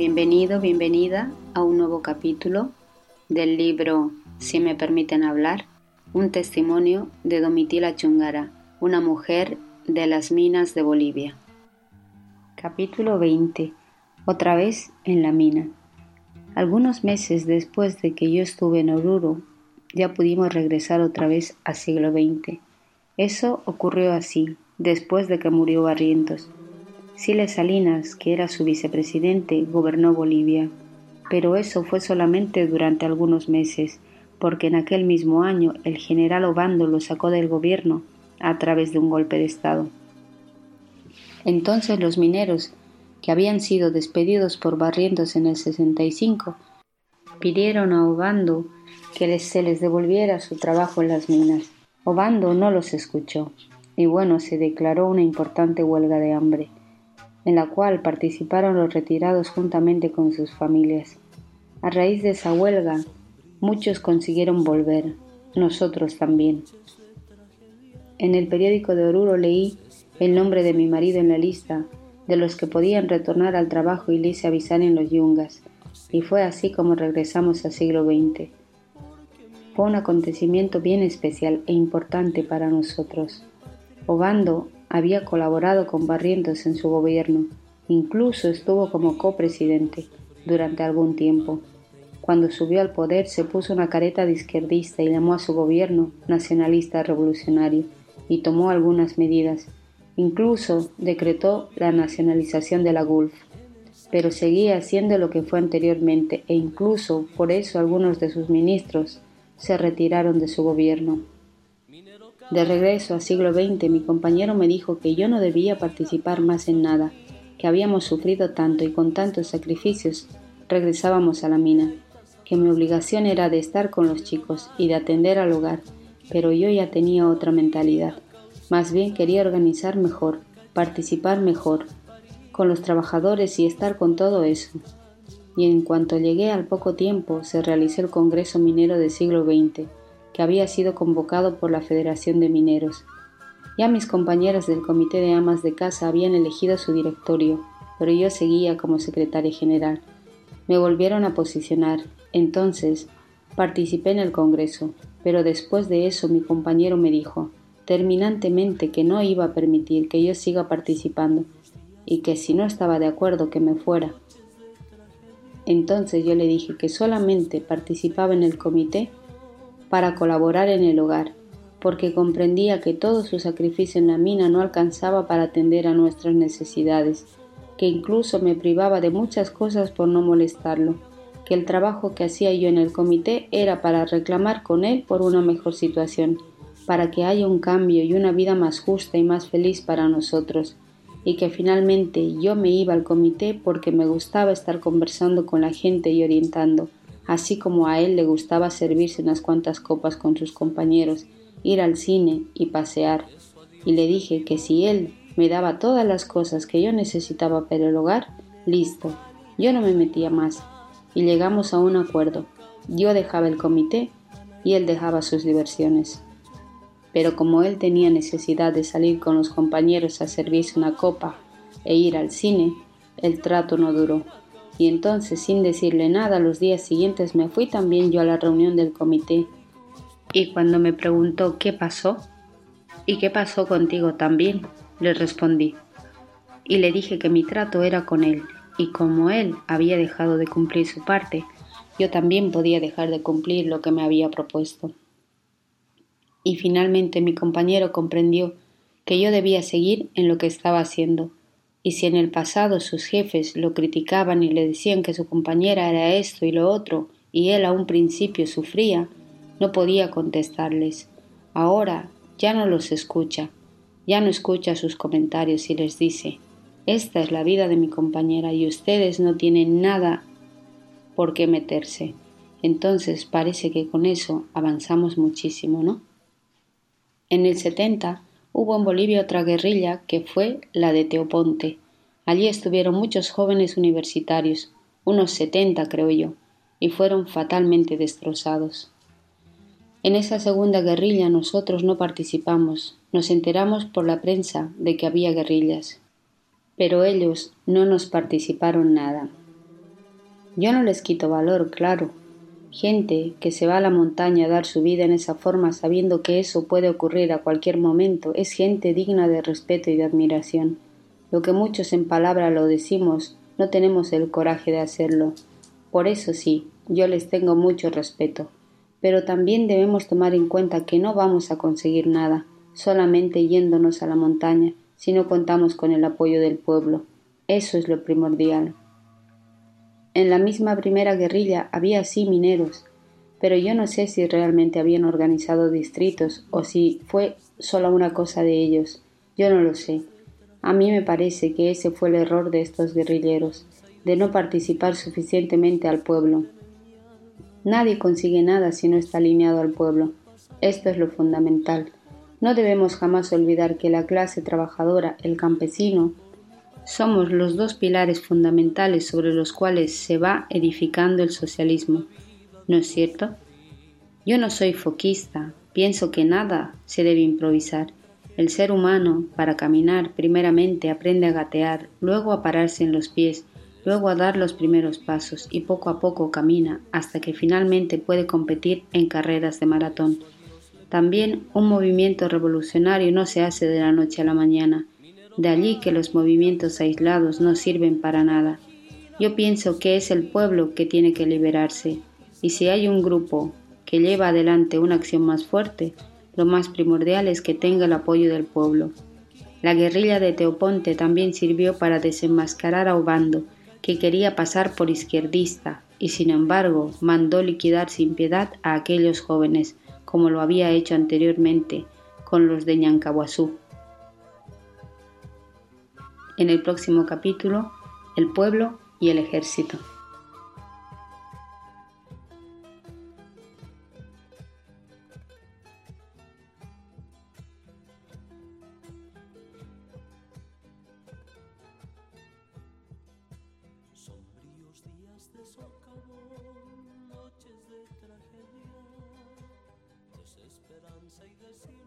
Bienvenido, bienvenida a un nuevo capítulo del libro Si me permiten hablar, un testimonio de Domitila Chungara, una mujer de las minas de Bolivia. Capítulo 20. Otra vez en la mina. Algunos meses después de que yo estuve en Oruro, ya pudimos regresar otra vez al siglo XX. Eso ocurrió así, después de que murió Barrientos. Siles Salinas, que era su vicepresidente, gobernó Bolivia, pero eso fue solamente durante algunos meses, porque en aquel mismo año el general Obando lo sacó del gobierno a través de un golpe de Estado. Entonces los mineros, que habían sido despedidos por Barrientos en el 65, pidieron a Obando que se les devolviera su trabajo en las minas. Obando no los escuchó, y bueno, se declaró una importante huelga de hambre en la cual participaron los retirados juntamente con sus familias. A raíz de esa huelga, muchos consiguieron volver, nosotros también. En el periódico de Oruro leí el nombre de mi marido en la lista de los que podían retornar al trabajo y le hice avisar en los yungas, y fue así como regresamos al siglo XX. Fue un acontecimiento bien especial e importante para nosotros. Obando había colaborado con Barrientos en su gobierno, incluso estuvo como copresidente durante algún tiempo. Cuando subió al poder se puso una careta de izquierdista y llamó a su gobierno nacionalista revolucionario y tomó algunas medidas. Incluso decretó la nacionalización de la Gulf, pero seguía haciendo lo que fue anteriormente e incluso por eso algunos de sus ministros se retiraron de su gobierno. De regreso al siglo XX, mi compañero me dijo que yo no debía participar más en nada, que habíamos sufrido tanto y con tantos sacrificios regresábamos a la mina, que mi obligación era de estar con los chicos y de atender al hogar, pero yo ya tenía otra mentalidad. Más bien quería organizar mejor, participar mejor con los trabajadores y estar con todo eso. Y en cuanto llegué al poco tiempo se realizó el Congreso Minero del siglo XX, que había sido convocado por la Federación de Mineros. Ya mis compañeras del Comité de Amas de Casa habían elegido su directorio, pero yo seguía como secretaria general. Me volvieron a posicionar. Entonces, participé en el Congreso, pero después de eso mi compañero me dijo terminantemente que no iba a permitir que yo siga participando y que si no estaba de acuerdo que me fuera. Entonces yo le dije que solamente participaba en el comité para colaborar en el hogar, porque comprendía que todo su sacrificio en la mina no alcanzaba para atender a nuestras necesidades, que incluso me privaba de muchas cosas por no molestarlo, que el trabajo que hacía yo en el comité era para reclamar con él por una mejor situación, para que haya un cambio y una vida más justa y más feliz para nosotros, y que finalmente yo me iba al comité porque me gustaba estar conversando con la gente y orientando, así como a él le gustaba servirse unas cuantas copas con sus compañeros, ir al cine y pasear, y le dije que si él me daba todas las cosas que yo necesitaba para el hogar, listo, yo no me metía más, y llegamos a un acuerdo. Yo dejaba el comité y él dejaba sus diversiones. Pero como él tenía necesidad de salir con los compañeros a servirse una copa e ir al cine, el trato no duró y entonces sin decirle nada los días siguientes me fui también yo a la reunión del comité. Y cuando me preguntó qué pasó, ¿y qué pasó contigo también? le respondí. Y le dije que mi trato era con él, y como él había dejado de cumplir su parte, yo también podía dejar de cumplir lo que me había propuesto. Y finalmente mi compañero comprendió que yo debía seguir en lo que estaba haciendo, y si en el pasado sus jefes lo criticaban y le decían que su compañera era esto y lo otro, y él a un principio sufría, no podía contestarles. Ahora ya no los escucha, ya no escucha sus comentarios y les dice Esta es la vida de mi compañera y ustedes no tienen nada por qué meterse. Entonces parece que con eso avanzamos muchísimo, ¿no? En el 70 Hubo en Bolivia otra guerrilla que fue la de Teoponte. Allí estuvieron muchos jóvenes universitarios, unos setenta creo yo, y fueron fatalmente destrozados. En esa segunda guerrilla nosotros no participamos, nos enteramos por la prensa de que había guerrillas, pero ellos no nos participaron nada. Yo no les quito valor, claro. Gente que se va a la montaña a dar su vida en esa forma sabiendo que eso puede ocurrir a cualquier momento es gente digna de respeto y de admiración. Lo que muchos en palabra lo decimos, no tenemos el coraje de hacerlo. Por eso sí, yo les tengo mucho respeto. Pero también debemos tomar en cuenta que no vamos a conseguir nada, solamente yéndonos a la montaña, si no contamos con el apoyo del pueblo. Eso es lo primordial. En la misma primera guerrilla había sí mineros, pero yo no sé si realmente habían organizado distritos o si fue solo una cosa de ellos. Yo no lo sé. A mí me parece que ese fue el error de estos guerrilleros, de no participar suficientemente al pueblo. Nadie consigue nada si no está alineado al pueblo. Esto es lo fundamental. No debemos jamás olvidar que la clase trabajadora, el campesino, somos los dos pilares fundamentales sobre los cuales se va edificando el socialismo. ¿No es cierto? Yo no soy foquista, pienso que nada se debe improvisar. El ser humano, para caminar, primeramente aprende a gatear, luego a pararse en los pies, luego a dar los primeros pasos y poco a poco camina hasta que finalmente puede competir en carreras de maratón. También un movimiento revolucionario no se hace de la noche a la mañana. De allí que los movimientos aislados no sirven para nada. Yo pienso que es el pueblo que tiene que liberarse, y si hay un grupo que lleva adelante una acción más fuerte, lo más primordial es que tenga el apoyo del pueblo. La guerrilla de Teoponte también sirvió para desenmascarar a Obando, que quería pasar por izquierdista, y sin embargo mandó liquidar sin piedad a aquellos jóvenes, como lo había hecho anteriormente con los de Ñancahuazú. En el próximo capítulo, el pueblo y el ejército. y.